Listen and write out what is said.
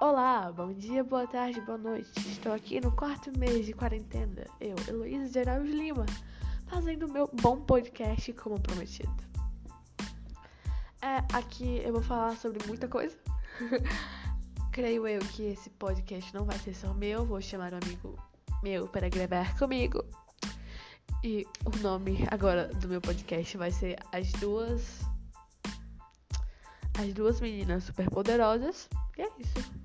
Olá, bom dia, boa tarde, boa noite. Estou aqui no quarto mês de quarentena. Eu, Heloísa de Lima, fazendo o meu bom podcast como prometido. É, aqui eu vou falar sobre muita coisa. Creio eu que esse podcast não vai ser só meu, vou chamar um amigo meu para gravar comigo. E o nome agora do meu podcast vai ser As Duas. As Duas Meninas Superpoderosas. E é isso.